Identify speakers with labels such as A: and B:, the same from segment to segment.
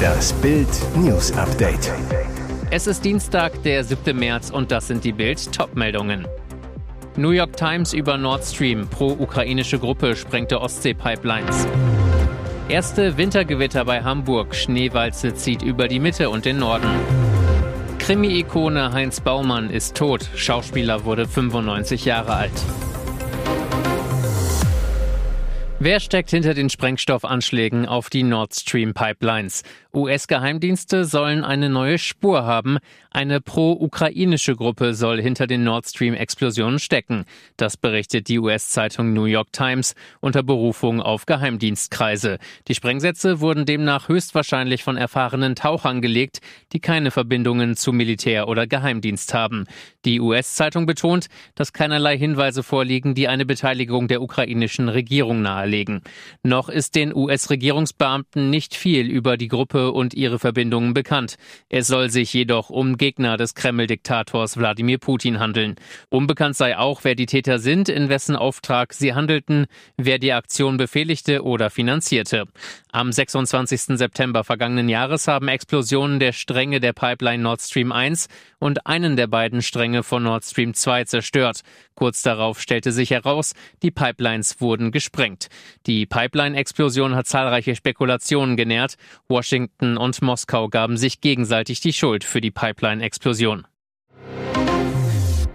A: Das Bild News Update.
B: Es ist Dienstag, der 7. März und das sind die Bild Topmeldungen. New York Times über Nord Stream. Pro-ukrainische Gruppe sprengte Ostsee-Pipelines. Erste Wintergewitter bei Hamburg. Schneewalze zieht über die Mitte und den Norden. Krimi-Ikone Heinz Baumann ist tot. Schauspieler wurde 95 Jahre alt. Wer steckt hinter den Sprengstoffanschlägen auf die Nord Stream Pipelines? US-Geheimdienste sollen eine neue Spur haben. Eine pro-ukrainische Gruppe soll hinter den Nord Stream-Explosionen stecken. Das berichtet die US-Zeitung New York Times unter Berufung auf Geheimdienstkreise. Die Sprengsätze wurden demnach höchstwahrscheinlich von erfahrenen Tauchern gelegt, die keine Verbindungen zu Militär oder Geheimdienst haben. Die US-Zeitung betont, dass keinerlei Hinweise vorliegen, die eine Beteiligung der ukrainischen Regierung nahelegen darlegen. Noch ist den US-Regierungsbeamten nicht viel über die Gruppe und ihre Verbindungen bekannt. Es soll sich jedoch um Gegner des Kreml-Diktators Wladimir Putin handeln. Unbekannt sei auch, wer die Täter sind, in wessen Auftrag sie handelten, wer die Aktion befehligte oder finanzierte. Am 26. September vergangenen Jahres haben Explosionen der Stränge der Pipeline Nord Stream 1 und einen der beiden Stränge von Nord Stream 2 zerstört. Kurz darauf stellte sich heraus, die Pipelines wurden gesprengt. Die Pipeline-Explosion hat zahlreiche Spekulationen genährt. Washington und Moskau gaben sich gegenseitig die Schuld für die Pipeline-Explosion.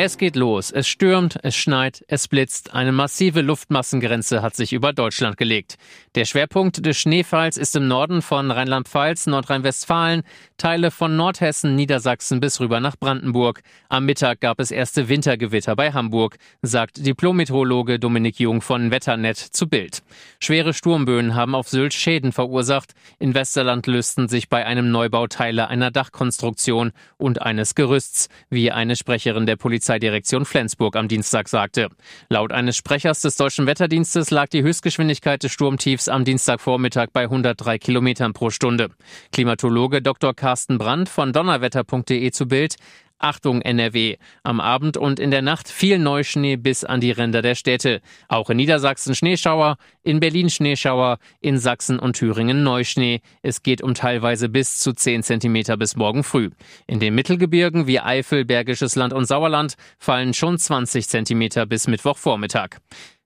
B: Es geht los. Es stürmt, es schneit, es blitzt. Eine massive Luftmassengrenze hat sich über Deutschland gelegt. Der Schwerpunkt des Schneefalls ist im Norden von Rheinland-Pfalz, Nordrhein-Westfalen, Teile von Nordhessen, Niedersachsen bis rüber nach Brandenburg. Am Mittag gab es erste Wintergewitter bei Hamburg, sagt Diplom-Meteorologe Dominik Jung von Wetternet zu Bild. Schwere Sturmböen haben auf Sylt Schäden verursacht. In Westerland lösten sich bei einem Neubau Teile einer Dachkonstruktion und eines Gerüsts, wie eine Sprecherin der Polizei Polizeidirektion Flensburg am Dienstag sagte. Laut eines Sprechers des deutschen Wetterdienstes lag die Höchstgeschwindigkeit des Sturmtiefs am Dienstagvormittag bei 103 Kilometern pro Stunde. Klimatologe Dr. Carsten Brandt von donnerwetter.de zu Bild. Achtung NRW. Am Abend und in der Nacht viel Neuschnee bis an die Ränder der Städte. Auch in Niedersachsen Schneeschauer, in Berlin Schneeschauer, in Sachsen und Thüringen Neuschnee. Es geht um teilweise bis zu 10 Zentimeter bis morgen früh. In den Mittelgebirgen wie Eifel, Bergisches Land und Sauerland fallen schon 20 Zentimeter bis Mittwochvormittag.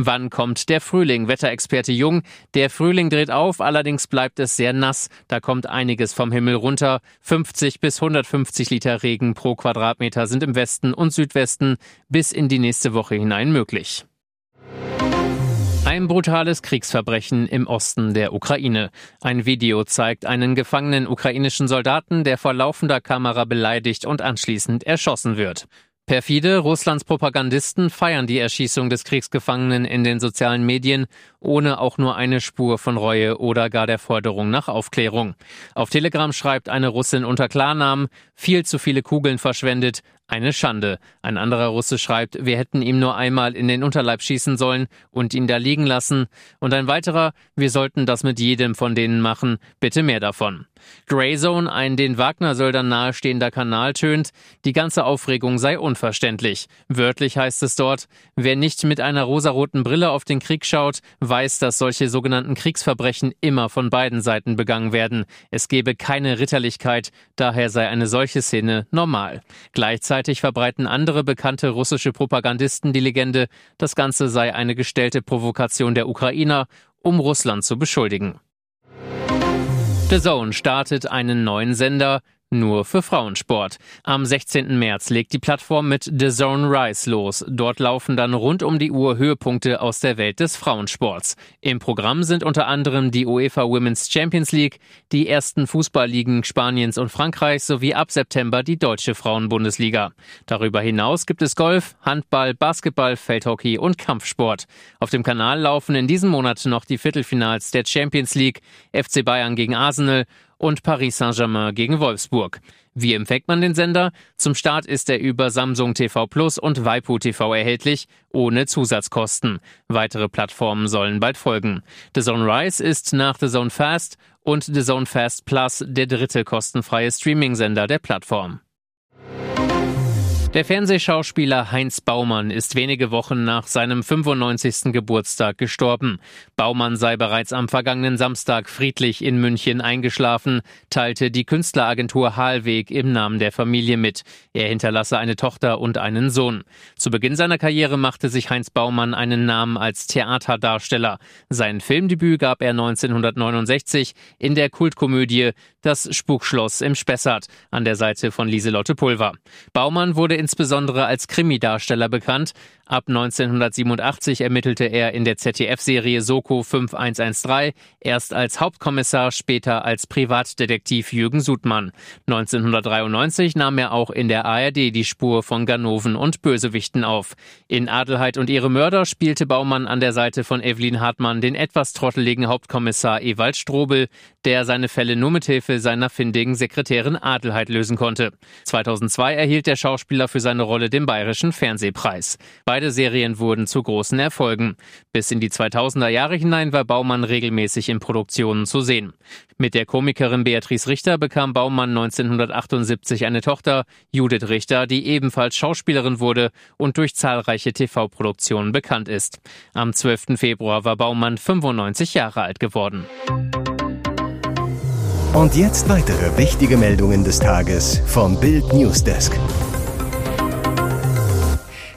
B: Wann kommt der Frühling? Wetterexperte Jung. Der Frühling dreht auf, allerdings bleibt es sehr nass. Da kommt einiges vom Himmel runter. 50 bis 150 Liter Regen pro Quadratmeter sind im Westen und Südwesten bis in die nächste Woche hinein möglich. Ein brutales Kriegsverbrechen im Osten der Ukraine. Ein Video zeigt einen gefangenen ukrainischen Soldaten, der vor laufender Kamera beleidigt und anschließend erschossen wird. Perfide Russlands Propagandisten feiern die Erschießung des Kriegsgefangenen in den sozialen Medien, ohne auch nur eine Spur von Reue oder gar der Forderung nach Aufklärung. Auf Telegram schreibt eine Russin unter Klarnamen, viel zu viele Kugeln verschwendet, eine Schande. Ein anderer Russe schreibt, wir hätten ihm nur einmal in den Unterleib schießen sollen und ihn da liegen lassen. Und ein weiterer, wir sollten das mit jedem von denen machen. Bitte mehr davon. Greyzone, ein den Wagner-Söldern nahestehender Kanal, tönt, die ganze Aufregung sei unverständlich. Wörtlich heißt es dort, wer nicht mit einer rosaroten Brille auf den Krieg schaut, weiß, dass solche sogenannten Kriegsverbrechen immer von beiden Seiten begangen werden. Es gebe keine Ritterlichkeit, daher sei eine solche Szene normal. Gleichzeitig Gleichzeitig verbreiten andere bekannte russische Propagandisten die Legende, das Ganze sei eine gestellte Provokation der Ukrainer, um Russland zu beschuldigen. The Zone startet einen neuen Sender, nur für Frauensport. Am 16. März legt die Plattform mit The Zone Rise los. Dort laufen dann rund um die Uhr Höhepunkte aus der Welt des Frauensports. Im Programm sind unter anderem die UEFA Women's Champions League, die ersten Fußballligen Spaniens und Frankreichs sowie ab September die deutsche Frauenbundesliga. Darüber hinaus gibt es Golf, Handball, Basketball, Feldhockey und Kampfsport. Auf dem Kanal laufen in diesem Monat noch die Viertelfinals der Champions League, FC Bayern gegen Arsenal und Paris Saint-Germain gegen Wolfsburg. Wie empfängt man den Sender? Zum Start ist er über Samsung TV Plus und Waipu TV erhältlich, ohne Zusatzkosten. Weitere Plattformen sollen bald folgen. The Zone Rise ist nach The Zone Fast und The Zone Fast Plus der dritte kostenfreie Streaming-Sender der Plattform. Der Fernsehschauspieler Heinz Baumann ist wenige Wochen nach seinem 95. Geburtstag gestorben. Baumann sei bereits am vergangenen Samstag friedlich in München eingeschlafen, teilte die Künstleragentur Halweg im Namen der Familie mit. Er hinterlasse eine Tochter und einen Sohn. Zu Beginn seiner Karriere machte sich Heinz Baumann einen Namen als Theaterdarsteller. Sein Filmdebüt gab er 1969 in der Kultkomödie Das Spukschloss im Spessart an der Seite von Lieselotte Pulver. Baumann wurde insbesondere als Krimidarsteller bekannt. Ab 1987 ermittelte er in der ZDF-Serie Soko 5113, erst als Hauptkommissar, später als Privatdetektiv Jürgen Sudmann. 1993 nahm er auch in der ARD die Spur von Ganoven und Bösewichten auf. In Adelheid und ihre Mörder spielte Baumann an der Seite von Evelyn Hartmann den etwas trotteligen Hauptkommissar Ewald Strobel, der seine Fälle nur mit Hilfe seiner findigen Sekretärin Adelheid lösen konnte. 2002 erhielt der Schauspieler für seine Rolle den Bayerischen Fernsehpreis. Beide Serien wurden zu großen Erfolgen. Bis in die 2000er Jahre hinein war Baumann regelmäßig in Produktionen zu sehen. Mit der Komikerin Beatrice Richter bekam Baumann 1978 eine Tochter, Judith Richter, die ebenfalls Schauspielerin wurde und durch zahlreiche TV-Produktionen bekannt ist. Am 12. Februar war Baumann 95 Jahre alt geworden.
A: Und jetzt weitere wichtige Meldungen des Tages vom Bild Newsdesk.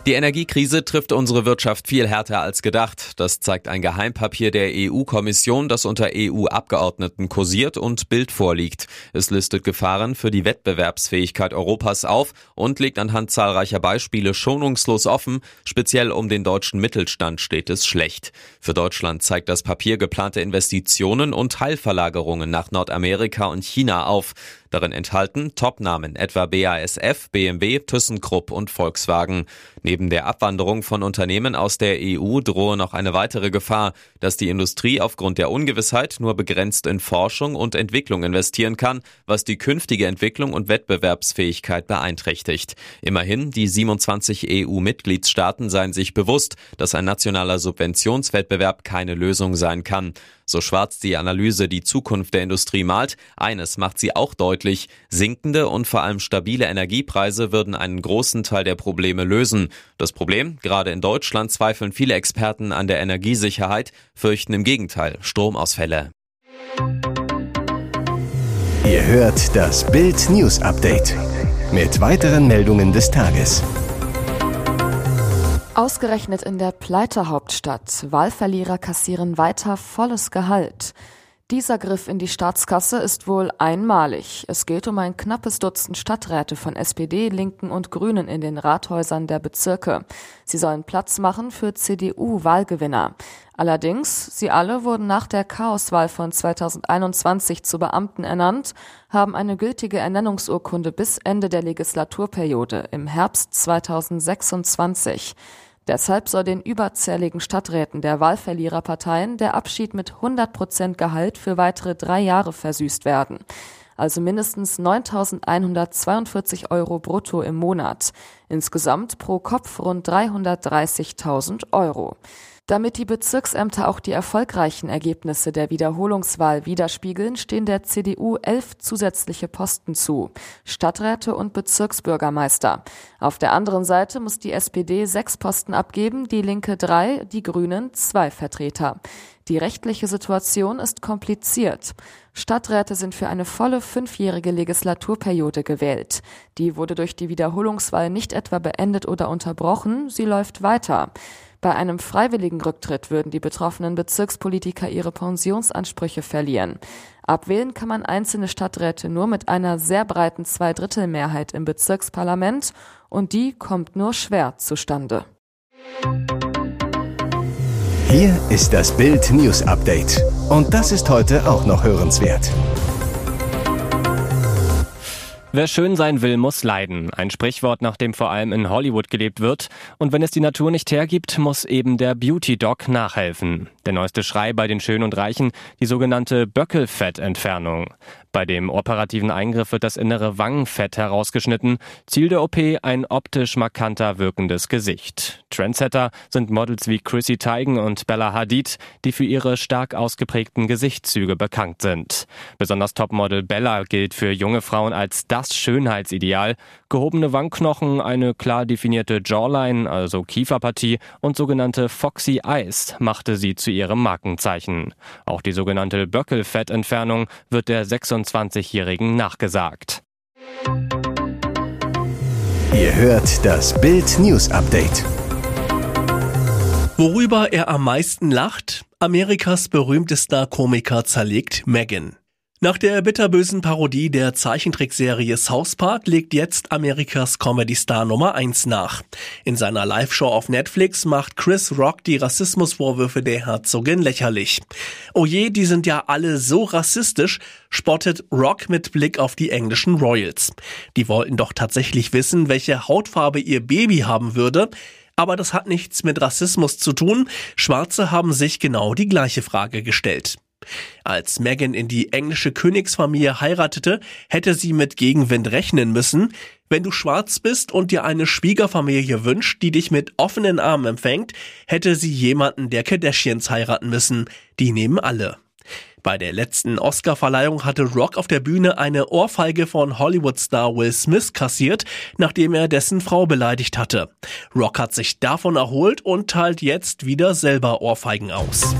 C: Die Energiekrise trifft unsere Wirtschaft viel härter als gedacht. Das zeigt ein Geheimpapier der EU-Kommission, das unter EU-Abgeordneten kursiert und Bild vorliegt. Es listet Gefahren für die Wettbewerbsfähigkeit Europas auf und legt anhand zahlreicher Beispiele schonungslos offen. Speziell um den deutschen Mittelstand steht es schlecht. Für Deutschland zeigt das Papier geplante Investitionen und Teilverlagerungen nach Nordamerika und China auf. Darin enthalten Topnamen etwa BASF, BMW, ThyssenKrupp und Volkswagen. Neben der Abwanderung von Unternehmen aus der EU drohe noch eine weitere Gefahr, dass die Industrie aufgrund der Ungewissheit nur begrenzt in Forschung und Entwicklung investieren kann, was die künftige Entwicklung und Wettbewerbsfähigkeit beeinträchtigt. Immerhin, die 27 EU-Mitgliedstaaten seien sich bewusst, dass ein nationaler Subventionswettbewerb keine Lösung sein kann. So schwarz die Analyse die Zukunft der Industrie malt, eines macht sie auch deutlich, sinkende und vor allem stabile Energiepreise würden einen großen Teil der Probleme lösen. Das Problem, gerade in Deutschland zweifeln viele Experten an der Energiesicherheit, fürchten im Gegenteil Stromausfälle.
A: Ihr hört das Bild News Update mit weiteren Meldungen des Tages.
D: Ausgerechnet in der Pleiterhauptstadt. Wahlverlierer kassieren weiter volles Gehalt. Dieser Griff in die Staatskasse ist wohl einmalig. Es geht um ein knappes Dutzend Stadträte von SPD, Linken und Grünen in den Rathäusern der Bezirke. Sie sollen Platz machen für CDU-Wahlgewinner. Allerdings, sie alle wurden nach der Chaoswahl von 2021 zu Beamten ernannt, haben eine gültige Ernennungsurkunde bis Ende der Legislaturperiode im Herbst 2026. Deshalb soll den überzähligen Stadträten der Wahlverliererparteien der Abschied mit 100 Prozent Gehalt für weitere drei Jahre versüßt werden. Also mindestens 9.142 Euro brutto im Monat. Insgesamt pro Kopf rund 330.000 Euro. Damit die Bezirksämter auch die erfolgreichen Ergebnisse der Wiederholungswahl widerspiegeln, stehen der CDU elf zusätzliche Posten zu, Stadträte und Bezirksbürgermeister. Auf der anderen Seite muss die SPD sechs Posten abgeben, die Linke drei, die Grünen zwei Vertreter. Die rechtliche Situation ist kompliziert. Stadträte sind für eine volle fünfjährige Legislaturperiode gewählt. Die wurde durch die Wiederholungswahl nicht etwa beendet oder unterbrochen, sie läuft weiter. Bei einem freiwilligen Rücktritt würden die betroffenen Bezirkspolitiker ihre Pensionsansprüche verlieren. Abwählen kann man einzelne Stadträte nur mit einer sehr breiten Zweidrittelmehrheit im Bezirksparlament und die kommt nur schwer zustande.
A: Hier ist das Bild News Update. Und das ist heute auch noch hörenswert.
E: Wer schön sein will, muss leiden. Ein Sprichwort, nach dem vor allem in Hollywood gelebt wird. Und wenn es die Natur nicht hergibt, muss eben der Beauty Dog nachhelfen. Der neueste Schrei bei den Schönen und Reichen, die sogenannte Böckelfettentfernung. Bei dem operativen Eingriff wird das innere Wangenfett herausgeschnitten. Ziel der OP ein optisch markanter wirkendes Gesicht. Trendsetter sind Models wie Chrissy Teigen und Bella Hadid, die für ihre stark ausgeprägten Gesichtszüge bekannt sind. Besonders Topmodel Bella gilt für junge Frauen als das Schönheitsideal. Gehobene Wangenknochen, eine klar definierte Jawline, also Kieferpartie und sogenannte Foxy Eyes machte sie zu ihrem Markenzeichen. Auch die sogenannte Böckelfettentfernung wird der 26-Jährigen nachgesagt.
A: Ihr hört das Bild News Update.
F: Worüber er am meisten lacht? Amerikas berühmtester Komiker zerlegt Megan. Nach der bitterbösen Parodie der Zeichentrickserie South Park legt jetzt Amerikas Comedy-Star Nummer 1 nach. In seiner Live-Show auf Netflix macht Chris Rock die Rassismusvorwürfe der Herzogin lächerlich. Oh je, die sind ja alle so rassistisch, spottet Rock mit Blick auf die englischen Royals. Die wollten doch tatsächlich wissen, welche Hautfarbe ihr Baby haben würde, aber das hat nichts mit Rassismus zu tun. Schwarze haben sich genau die gleiche Frage gestellt. Als Meghan in die englische Königsfamilie heiratete, hätte sie mit Gegenwind rechnen müssen. Wenn du schwarz bist und dir eine Schwiegerfamilie wünscht, die dich mit offenen Armen empfängt, hätte sie jemanden der Kardashians heiraten müssen. Die nehmen alle. Bei der letzten Oscar-Verleihung hatte Rock auf der Bühne eine Ohrfeige von Hollywood-Star Will Smith kassiert, nachdem er dessen Frau beleidigt hatte. Rock hat sich davon erholt und teilt jetzt wieder selber Ohrfeigen aus.